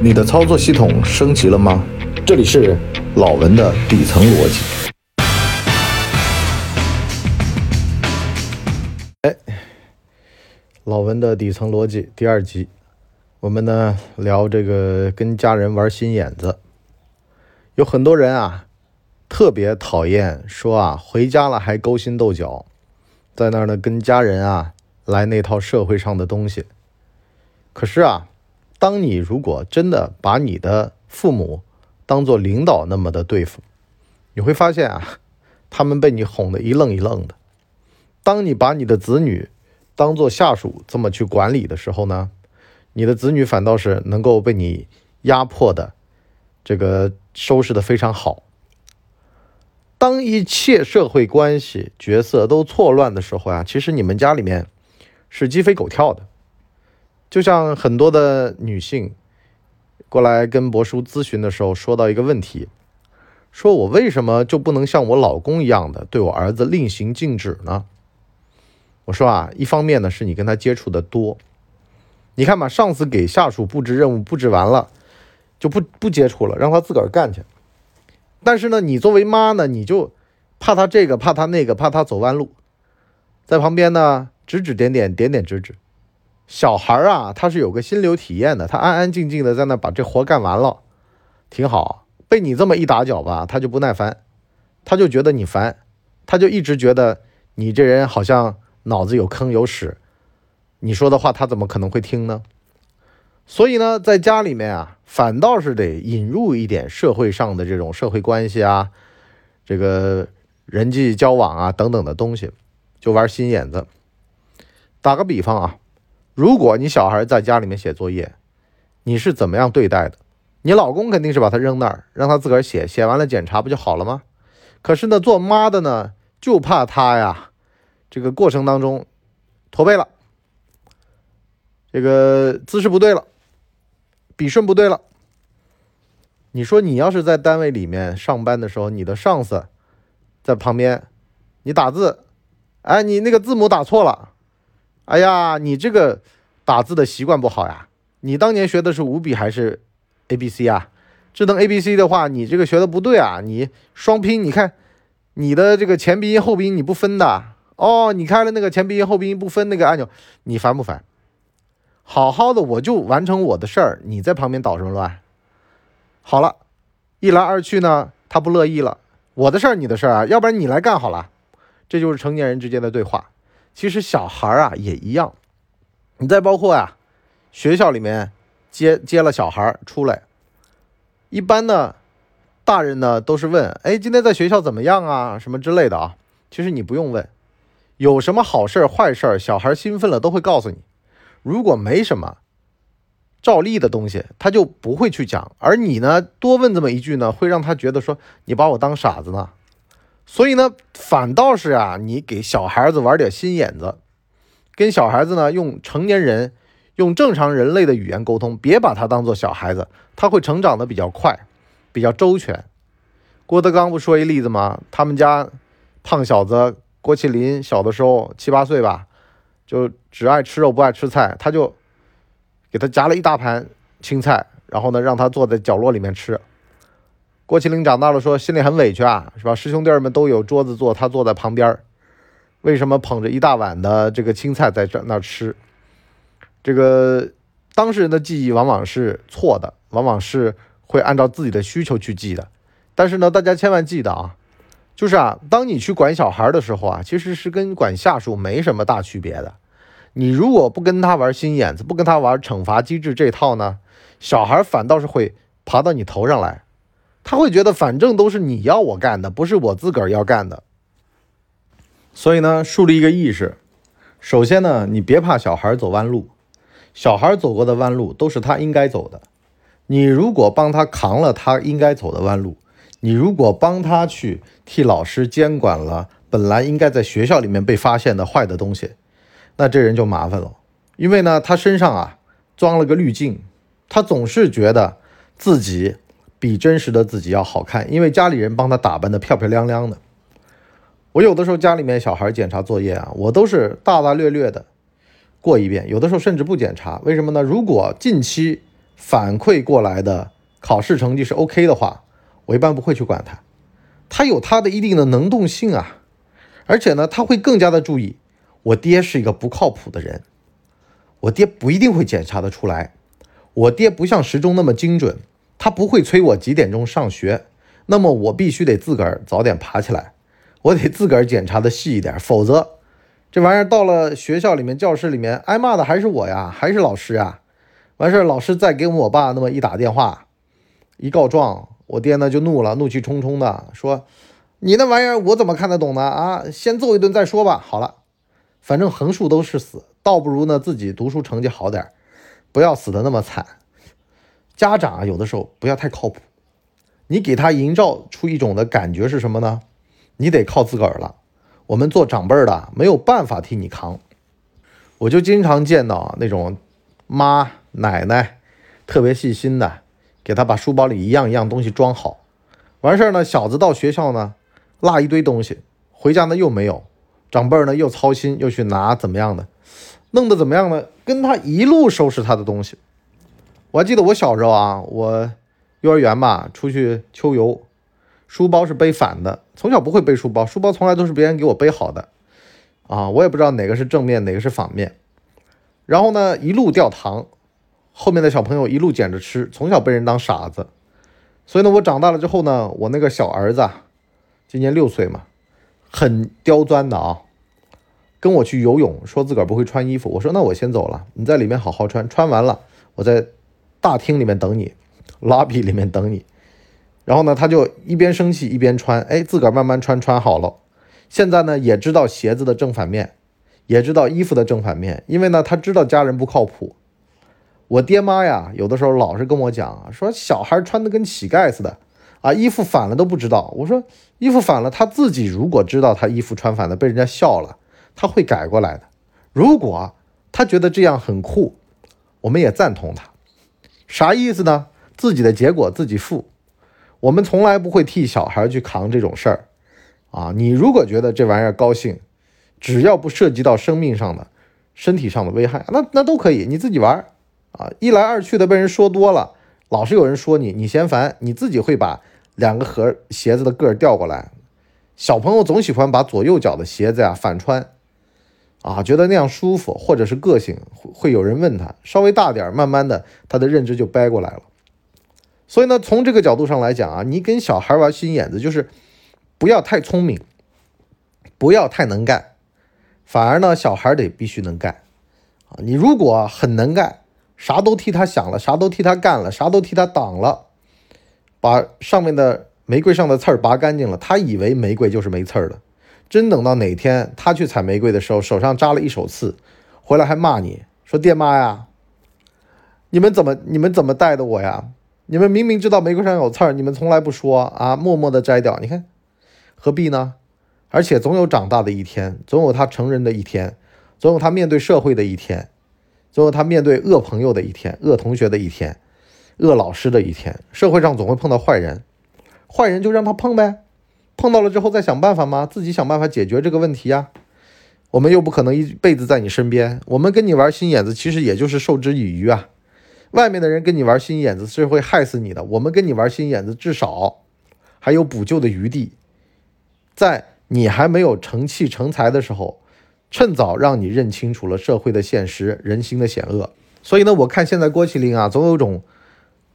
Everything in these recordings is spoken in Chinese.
你的操作系统升级了吗？这里是老文的底层逻辑。哎，老文的底层逻辑第二集，我们呢聊这个跟家人玩心眼子。有很多人啊，特别讨厌说啊，回家了还勾心斗角，在那儿呢跟家人啊来那套社会上的东西。可是啊。当你如果真的把你的父母当做领导那么的对付，你会发现啊，他们被你哄得一愣一愣的。当你把你的子女当做下属这么去管理的时候呢，你的子女反倒是能够被你压迫的，这个收拾的非常好。当一切社会关系角色都错乱的时候啊，其实你们家里面是鸡飞狗跳的。就像很多的女性过来跟博叔咨询的时候，说到一个问题，说我为什么就不能像我老公一样的对我儿子令行禁止呢？我说啊，一方面呢是你跟他接触的多，你看嘛，上司给下属布置任务布置完了，就不不接触了，让他自个儿干去。但是呢，你作为妈呢，你就怕他这个，怕他那个，怕他走弯路，在旁边呢指指点点，点点指指。小孩啊，他是有个心流体验的，他安安静静的在那把这活干完了，挺好。被你这么一打搅吧，他就不耐烦，他就觉得你烦，他就一直觉得你这人好像脑子有坑有屎，你说的话他怎么可能会听呢？所以呢，在家里面啊，反倒是得引入一点社会上的这种社会关系啊，这个人际交往啊等等的东西，就玩心眼子。打个比方啊。如果你小孩在家里面写作业，你是怎么样对待的？你老公肯定是把他扔那儿，让他自个儿写，写完了检查不就好了吗？可是呢，做妈的呢，就怕他呀，这个过程当中驼背了，这个姿势不对了，笔顺不对了。你说你要是在单位里面上班的时候，你的上司在旁边，你打字，哎，你那个字母打错了。哎呀，你这个打字的习惯不好呀！你当年学的是五笔还是 A B C 啊？智能 A B C 的话，你这个学的不对啊！你双拼，你看你的这个前鼻音后鼻音你不分的哦。你开了那个前鼻音后鼻音不分那个按钮，你烦不烦？好好的我就完成我的事儿，你在旁边捣什么乱？好了，一来二去呢，他不乐意了。我的事儿，你的事儿啊，要不然你来干好了。这就是成年人之间的对话。其实小孩儿啊也一样，你再包括呀，学校里面接接了小孩出来，一般呢，大人呢都是问，哎，今天在学校怎么样啊，什么之类的啊。其实你不用问，有什么好事坏事小孩兴奋了都会告诉你。如果没什么照例的东西，他就不会去讲。而你呢，多问这么一句呢，会让他觉得说你把我当傻子呢。所以呢，反倒是啊，你给小孩子玩点心眼子，跟小孩子呢用成年人、用正常人类的语言沟通，别把他当做小孩子，他会成长的比较快，比较周全。郭德纲不说一例子吗？他们家胖小子郭麒麟小的时候七八岁吧，就只爱吃肉不爱吃菜，他就给他夹了一大盘青菜，然后呢让他坐在角落里面吃。郭麒麟长大了，说心里很委屈啊，是吧？师兄弟们都有桌子坐，他坐在旁边为什么捧着一大碗的这个青菜在这那吃？这个当事人的记忆往往是错的，往往是会按照自己的需求去记的。但是呢，大家千万记得啊，就是啊，当你去管小孩的时候啊，其实是跟管下属没什么大区别的。你如果不跟他玩心眼子，不跟他玩惩罚机制这套呢，小孩反倒是会爬到你头上来。他会觉得反正都是你要我干的，不是我自个儿要干的。所以呢，树立一个意识。首先呢，你别怕小孩走弯路，小孩走过的弯路都是他应该走的。你如果帮他扛了他应该走的弯路，你如果帮他去替老师监管了本来应该在学校里面被发现的坏的东西，那这人就麻烦了。因为呢，他身上啊装了个滤镜，他总是觉得自己。比真实的自己要好看，因为家里人帮他打扮的漂漂亮亮的。我有的时候家里面小孩检查作业啊，我都是大大略略的过一遍，有的时候甚至不检查。为什么呢？如果近期反馈过来的考试成绩是 OK 的话，我一般不会去管他。他有他的一定的能动性啊，而且呢，他会更加的注意。我爹是一个不靠谱的人，我爹不一定会检查的出来。我爹不像时钟那么精准，他不会催我几点钟上学。那么我必须得自个儿早点爬起来，我得自个儿检查的细一点，否则这玩意儿到了学校里面、教室里面挨骂的还是我呀，还是老师呀。完事儿，老师再给我爸那么一打电话，一告状，我爹呢就怒了，怒气冲冲的说：“你那玩意儿我怎么看得懂呢？啊，先揍一顿再说吧。”好了。反正横竖都是死，倒不如呢自己读书成绩好点不要死的那么惨。家长啊，有的时候不要太靠谱，你给他营造出一种的感觉是什么呢？你得靠自个儿了。我们做长辈的没有办法替你扛。我就经常见到那种妈奶奶特别细心的，给他把书包里一样一样东西装好，完事儿呢，小子到学校呢落一堆东西，回家呢又没有。长辈呢又操心又去拿怎么样的，弄得怎么样呢？跟他一路收拾他的东西。我还记得我小时候啊，我幼儿园吧出去秋游，书包是背反的。从小不会背书包，书包从来都是别人给我背好的啊，我也不知道哪个是正面哪个是反面。然后呢一路掉糖，后面的小朋友一路捡着吃，从小被人当傻子。所以呢我长大了之后呢，我那个小儿子今年六岁嘛。很刁钻的啊，跟我去游泳，说自个儿不会穿衣服。我说那我先走了，你在里面好好穿，穿完了我在大厅里面等你，lobby 里面等你。然后呢，他就一边生气一边穿，哎，自个儿慢慢穿，穿好了。现在呢，也知道鞋子的正反面，也知道衣服的正反面，因为呢，他知道家人不靠谱。我爹妈呀，有的时候老是跟我讲，说小孩穿的跟乞丐似的。啊，衣服反了都不知道。我说衣服反了，他自己如果知道他衣服穿反了被人家笑了，他会改过来的。如果他觉得这样很酷，我们也赞同他。啥意思呢？自己的结果自己负。我们从来不会替小孩去扛这种事儿。啊，你如果觉得这玩意儿高兴，只要不涉及到生命上的、身体上的危害，那那都可以，你自己玩儿。啊，一来二去的被人说多了，老是有人说你，你嫌烦，你自己会把。两个盒鞋子的个儿调过来，小朋友总喜欢把左右脚的鞋子呀反穿，啊，觉得那样舒服，或者是个性，会会有人问他，稍微大点儿，慢慢的他的认知就掰过来了。所以呢，从这个角度上来讲啊，你跟小孩玩心眼子，就是不要太聪明，不要太能干，反而呢，小孩得必须能干啊。你如果很能干，啥都替他想了，啥都替他干了，啥都替他挡了。把上面的玫瑰上的刺儿拔干净了，他以为玫瑰就是没刺儿的。真等到哪天他去采玫瑰的时候，手上扎了一手刺，回来还骂你说：“爹妈呀，你们怎么你们怎么带的我呀？你们明明知道玫瑰上有刺儿，你们从来不说啊，默默的摘掉。你看何必呢？而且总有长大的一天，总有他成人的一天，总有他面对社会的一天，总有他面对恶朋友的一天，恶同学的一天。”恶老师的一天，社会上总会碰到坏人，坏人就让他碰呗，碰到了之后再想办法吗？自己想办法解决这个问题呀。我们又不可能一辈子在你身边，我们跟你玩心眼子，其实也就是授之以渔啊。外面的人跟你玩心眼子是会害死你的，我们跟你玩心眼子，至少还有补救的余地。在你还没有成器成才的时候，趁早让你认清楚了社会的现实、人心的险恶。所以呢，我看现在郭麒麟啊，总有种。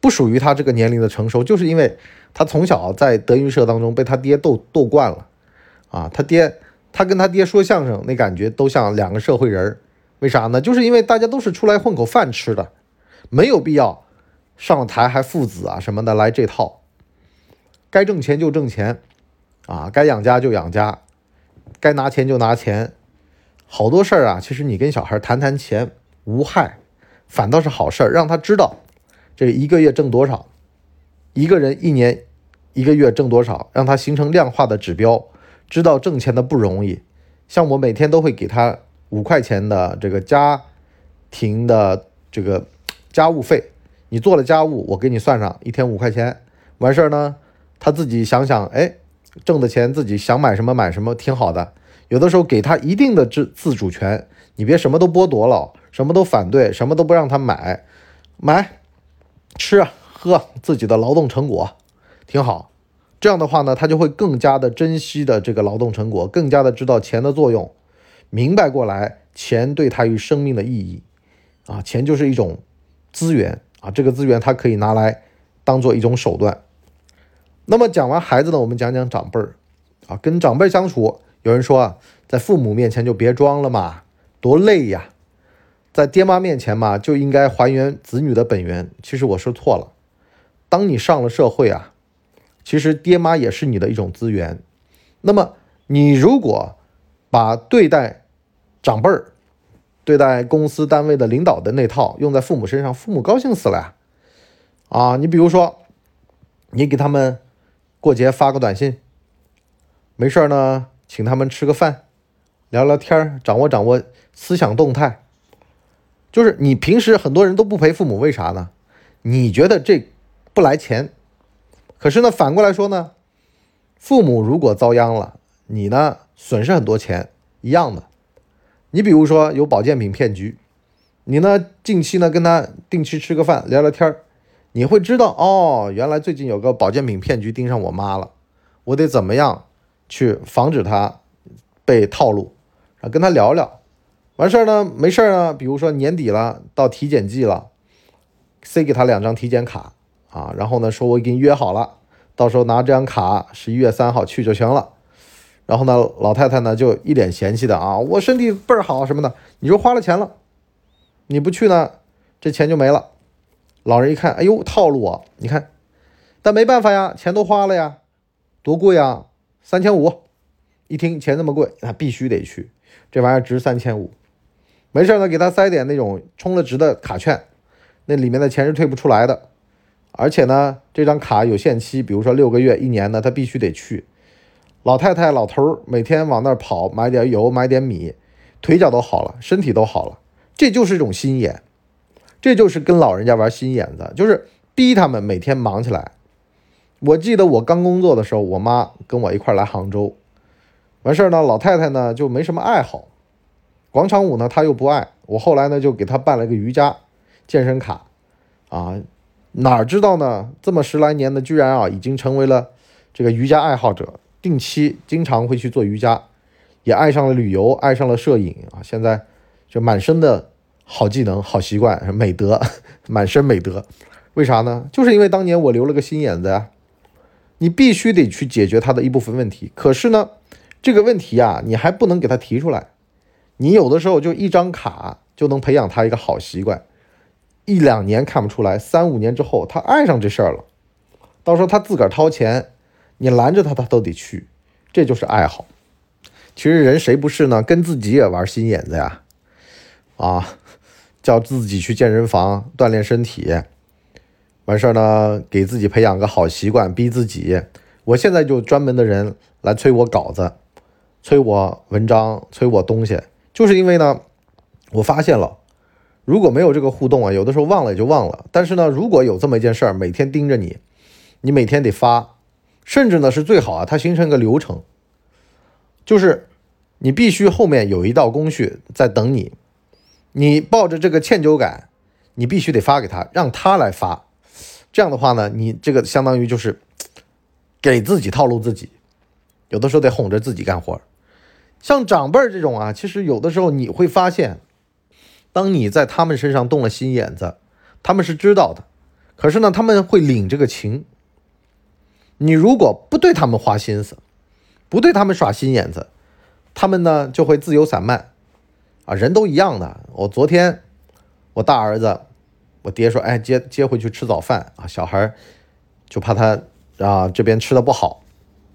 不属于他这个年龄的成熟，就是因为他从小在德云社当中被他爹逗逗惯了，啊，他爹他跟他爹说相声那感觉都像两个社会人儿，为啥呢？就是因为大家都是出来混口饭吃的，没有必要上了台还父子啊什么的来这套，该挣钱就挣钱，啊，该养家就养家，该拿钱就拿钱，好多事儿啊，其实你跟小孩谈谈钱无害，反倒是好事儿，让他知道。这一个月挣多少？一个人一年、一个月挣多少？让他形成量化的指标，知道挣钱的不容易。像我每天都会给他五块钱的这个家庭的这个家务费，你做了家务，我给你算上一天五块钱。完事儿呢，他自己想想，哎，挣的钱自己想买什么买什么，挺好的。有的时候给他一定的自自主权，你别什么都剥夺了，什么都反对，什么都不让他买，买。吃喝自己的劳动成果，挺好。这样的话呢，他就会更加的珍惜的这个劳动成果，更加的知道钱的作用，明白过来钱对他于生命的意义。啊，钱就是一种资源啊，这个资源他可以拿来当做一种手段。那么讲完孩子呢，我们讲讲长辈儿啊，跟长辈相处，有人说啊，在父母面前就别装了嘛，多累呀。在爹妈面前嘛，就应该还原子女的本源。其实我说错了。当你上了社会啊，其实爹妈也是你的一种资源。那么你如果把对待长辈儿、对待公司单位的领导的那套用在父母身上，父母高兴死了呀！啊，你比如说，你给他们过节发个短信，没事呢，请他们吃个饭，聊聊天掌握掌握思想动态。就是你平时很多人都不陪父母，为啥呢？你觉得这不来钱，可是呢，反过来说呢，父母如果遭殃了，你呢损失很多钱，一样的。你比如说有保健品骗局，你呢近期呢跟他定期吃个饭，聊聊天儿，你会知道哦，原来最近有个保健品骗局盯上我妈了，我得怎么样去防止他被套路，啊，跟他聊聊。完事儿呢，没事儿呢。比如说年底了，到体检季了，塞给他两张体检卡啊，然后呢，说我给你约好了，到时候拿这张卡，十一月三号去就行了。然后呢，老太太呢就一脸嫌弃的啊，我身体倍儿好什么的，你说花了钱了，你不去呢，这钱就没了。老人一看，哎呦，套路我，你看，但没办法呀，钱都花了呀，多贵啊，三千五。一听钱这么贵，那必须得去，这玩意儿值三千五。没事呢，给他塞点那种充了值的卡券，那里面的钱是退不出来的，而且呢，这张卡有限期，比如说六个月、一年呢，他必须得去。老太太、老头儿每天往那儿跑，买点油，买点米，腿脚都好了，身体都好了，这就是一种心眼，这就是跟老人家玩心眼子，就是逼他们每天忙起来。我记得我刚工作的时候，我妈跟我一块来杭州，完事儿呢，老太太呢就没什么爱好。广场舞呢，她又不爱。我后来呢，就给她办了个瑜伽健身卡，啊，哪知道呢，这么十来年呢，居然啊，已经成为了这个瑜伽爱好者，定期经常会去做瑜伽，也爱上了旅游，爱上了摄影啊，现在就满身的好技能、好习惯、美德，满身美德。为啥呢？就是因为当年我留了个心眼子呀。你必须得去解决他的一部分问题，可是呢，这个问题啊，你还不能给他提出来。你有的时候就一张卡就能培养他一个好习惯，一两年看不出来，三五年之后他爱上这事儿了，到时候他自个儿掏钱，你拦着他他都得去，这就是爱好。其实人谁不是呢？跟自己也玩心眼子呀，啊，叫自己去健身房锻炼身体，完事儿呢给自己培养个好习惯，逼自己。我现在就专门的人来催我稿子，催我文章，催我东西。就是因为呢，我发现了，如果没有这个互动啊，有的时候忘了也就忘了。但是呢，如果有这么一件事儿，每天盯着你，你每天得发，甚至呢是最好啊，它形成一个流程，就是你必须后面有一道工序在等你，你抱着这个歉疚感，你必须得发给他，让他来发。这样的话呢，你这个相当于就是给自己套路自己，有的时候得哄着自己干活。像长辈儿这种啊，其实有的时候你会发现，当你在他们身上动了心眼子，他们是知道的，可是呢，他们会领这个情。你如果不对他们花心思，不对他们耍心眼子，他们呢就会自由散漫。啊，人都一样的。我昨天我大儿子，我爹说，哎，接接回去吃早饭啊，小孩就怕他啊这边吃的不好。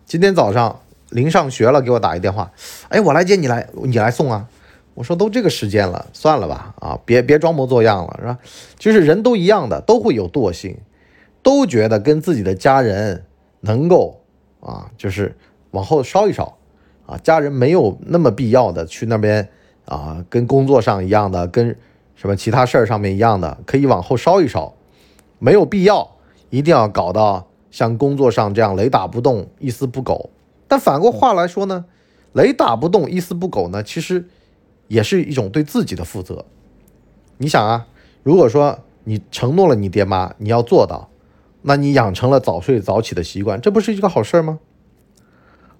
今天早上。临上学了，给我打一电话，哎，我来接你来，你来送啊？我说都这个时间了，算了吧，啊，别别装模作样了，是吧？就是人都一样的，都会有惰性，都觉得跟自己的家人能够啊，就是往后稍一稍，啊，家人没有那么必要的去那边啊，跟工作上一样的，跟什么其他事儿上面一样的，可以往后稍一稍，没有必要一定要搞到像工作上这样雷打不动、一丝不苟。但反过话来说呢，雷打不动、一丝不苟呢，其实也是一种对自己的负责。你想啊，如果说你承诺了你爹妈，你要做到，那你养成了早睡早起的习惯，这不是一个好事吗？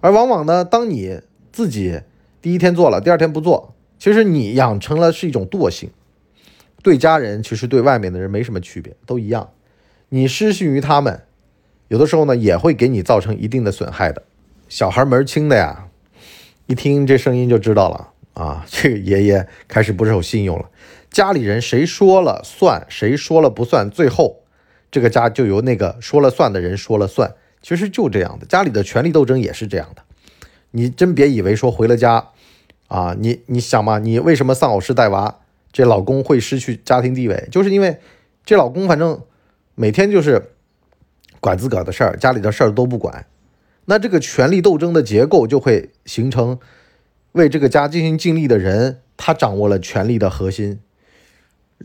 而往往呢，当你自己第一天做了，第二天不做，其实你养成了是一种惰性。对家人，其实对外面的人没什么区别，都一样。你失信于他们，有的时候呢，也会给你造成一定的损害的。小孩门清的呀，一听这声音就知道了啊，这个爷爷开始不守信用了。家里人谁说了算，谁说了不算，最后这个家就由那个说了算的人说了算。其实就这样的，家里的权力斗争也是这样的。你真别以为说回了家啊，你你想嘛，你为什么丧偶式带娃，这老公会失去家庭地位，就是因为这老公反正每天就是管自个儿的事儿，家里的事儿都不管。那这个权力斗争的结构就会形成，为这个家尽心尽力的人，他掌握了权力的核心，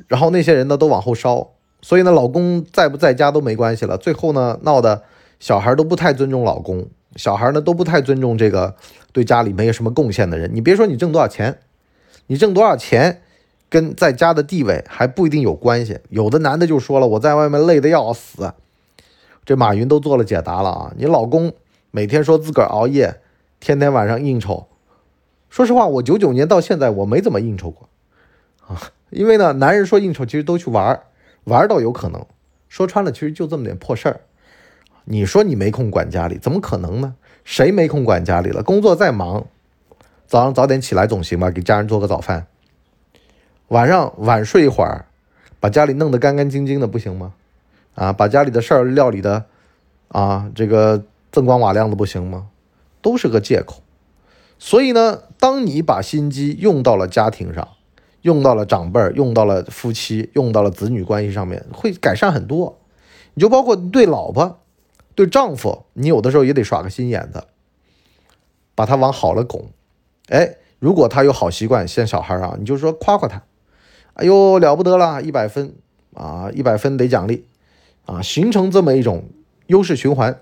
然后那些人呢都往后烧，所以呢，老公在不在家都没关系了。最后呢，闹得小孩都不太尊重老公，小孩呢都不太尊重这个对家里没有什么贡献的人。你别说你挣多少钱，你挣多少钱跟在家的地位还不一定有关系。有的男的就说了，我在外面累得要死，这马云都做了解答了啊，你老公。每天说自个儿熬夜，天天晚上应酬。说实话，我九九年到现在我没怎么应酬过啊，因为呢，男人说应酬其实都去玩儿，玩倒有可能。说穿了，其实就这么点破事儿。你说你没空管家里，怎么可能呢？谁没空管家里了？工作再忙，早上早点起来总行吧，给家人做个早饭。晚上晚睡一会儿，把家里弄得干干净净的，不行吗？啊，把家里的事儿料理的啊，这个。锃光瓦亮的不行吗？都是个借口。所以呢，当你把心机用到了家庭上，用到了长辈儿，用到了夫妻，用到了子女关系上面，会改善很多。你就包括对老婆、对丈夫，你有的时候也得耍个心眼子，把他往好了拱。哎，如果他有好习惯，像小孩啊，你就说夸夸他，哎呦了不得了，一百分啊，一百分得奖励啊，形成这么一种优势循环。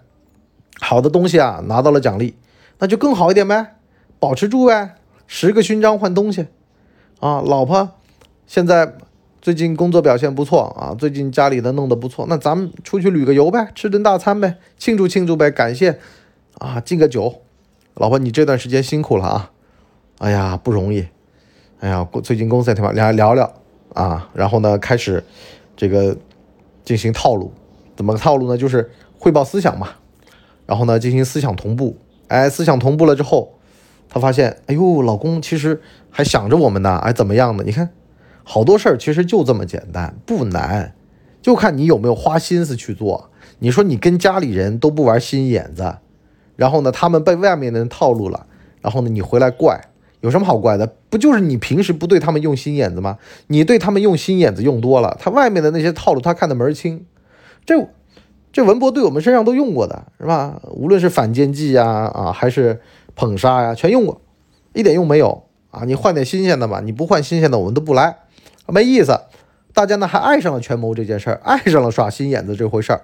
好的东西啊，拿到了奖励，那就更好一点呗，保持住呗，十个勋章换东西啊。老婆现在最近工作表现不错啊，最近家里的弄得不错，那咱们出去旅个游呗，吃顿大餐呗，庆祝庆祝呗，感谢啊，敬个酒。老婆，你这段时间辛苦了啊，哎呀不容易，哎呀最近公司也挺忙，俩聊聊啊，然后呢开始这个进行套路，怎么个套路呢？就是汇报思想嘛。然后呢，进行思想同步。哎，思想同步了之后，他发现，哎呦，老公其实还想着我们呢。哎，怎么样的？你看，好多事儿其实就这么简单，不难，就看你有没有花心思去做。你说你跟家里人都不玩心眼子，然后呢，他们被外面的人套路了，然后呢，你回来怪，有什么好怪的？不就是你平时不对他们用心眼子吗？你对他们用心眼子用多了，他外面的那些套路他看得门儿清。这。这文博对我们身上都用过的是吧？无论是反间计呀，啊，还是捧杀呀，全用过，一点用没有啊！你换点新鲜的吧，你不换新鲜的，我们都不来，没意思。大家呢还爱上了权谋这件事儿，爱上了耍心眼子这回事儿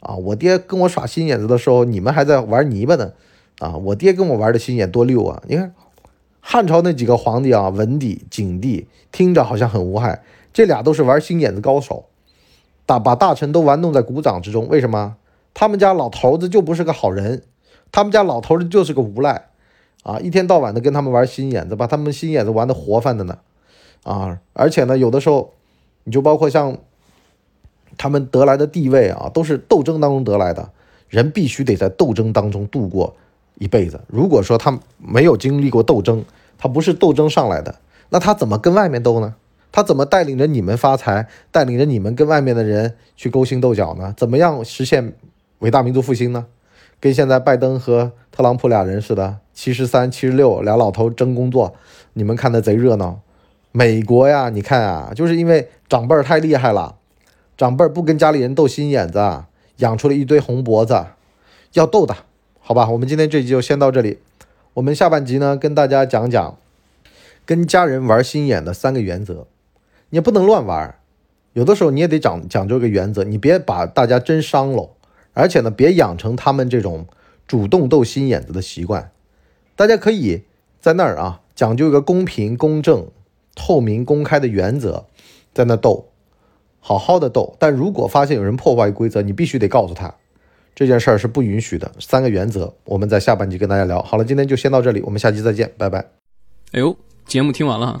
啊！我爹跟我耍心眼子的时候，你们还在玩泥巴呢啊！我爹跟我玩的心眼多溜啊！你看汉朝那几个皇帝啊，文帝、景帝，听着好像很无害，这俩都是玩心眼子高手。大把大臣都玩弄在股掌之中，为什么？他们家老头子就不是个好人，他们家老头子就是个无赖，啊，一天到晚的跟他们玩心眼子，把他们心眼子玩的活泛的呢，啊，而且呢，有的时候，你就包括像他们得来的地位啊，都是斗争当中得来的，人必须得在斗争当中度过一辈子。如果说他没有经历过斗争，他不是斗争上来的，那他怎么跟外面斗呢？他怎么带领着你们发财，带领着你们跟外面的人去勾心斗角呢？怎么样实现伟大民族复兴呢？跟现在拜登和特朗普俩人似的，七十三、七十六俩老头争工作，你们看的贼热闹。美国呀，你看啊，就是因为长辈儿太厉害了，长辈儿不跟家里人斗心眼子，养出了一堆红脖子，要斗的，好吧？我们今天这集就先到这里，我们下半集呢，跟大家讲讲跟家人玩心眼的三个原则。你不能乱玩，有的时候你也得讲讲究个原则，你别把大家真伤了，而且呢，别养成他们这种主动斗心眼子的习惯。大家可以在那儿啊，讲究一个公平、公正、透明、公开的原则，在那斗。好好的斗。但如果发现有人破坏规则，你必须得告诉他，这件事儿是不允许的。三个原则，我们在下半集跟大家聊。好了，今天就先到这里，我们下期再见，拜拜。哎呦，节目听完了，